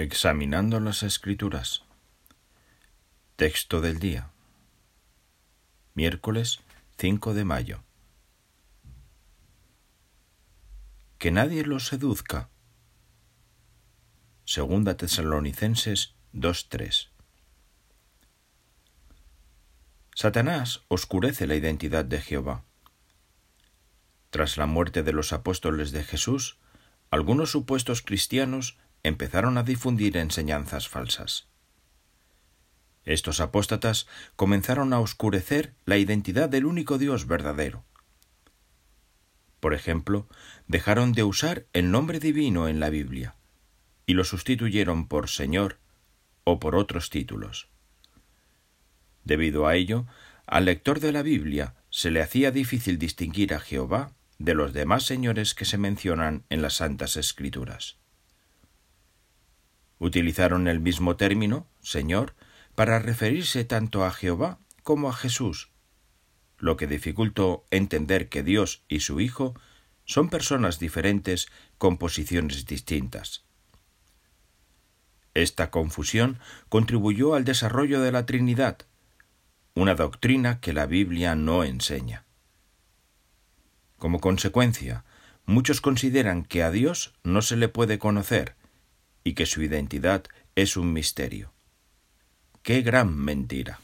Examinando las Escrituras. Texto del día. Miércoles 5 de mayo. Que nadie los seduzca. Segunda Tesalonicenses 2.3. Satanás oscurece la identidad de Jehová. Tras la muerte de los apóstoles de Jesús, algunos supuestos cristianos empezaron a difundir enseñanzas falsas. Estos apóstatas comenzaron a oscurecer la identidad del único Dios verdadero. Por ejemplo, dejaron de usar el nombre divino en la Biblia y lo sustituyeron por Señor o por otros títulos. Debido a ello, al lector de la Biblia se le hacía difícil distinguir a Jehová de los demás señores que se mencionan en las Santas Escrituras. Utilizaron el mismo término, Señor, para referirse tanto a Jehová como a Jesús, lo que dificultó entender que Dios y su Hijo son personas diferentes con posiciones distintas. Esta confusión contribuyó al desarrollo de la Trinidad, una doctrina que la Biblia no enseña. Como consecuencia, muchos consideran que a Dios no se le puede conocer y que su identidad es un misterio. ¡Qué gran mentira!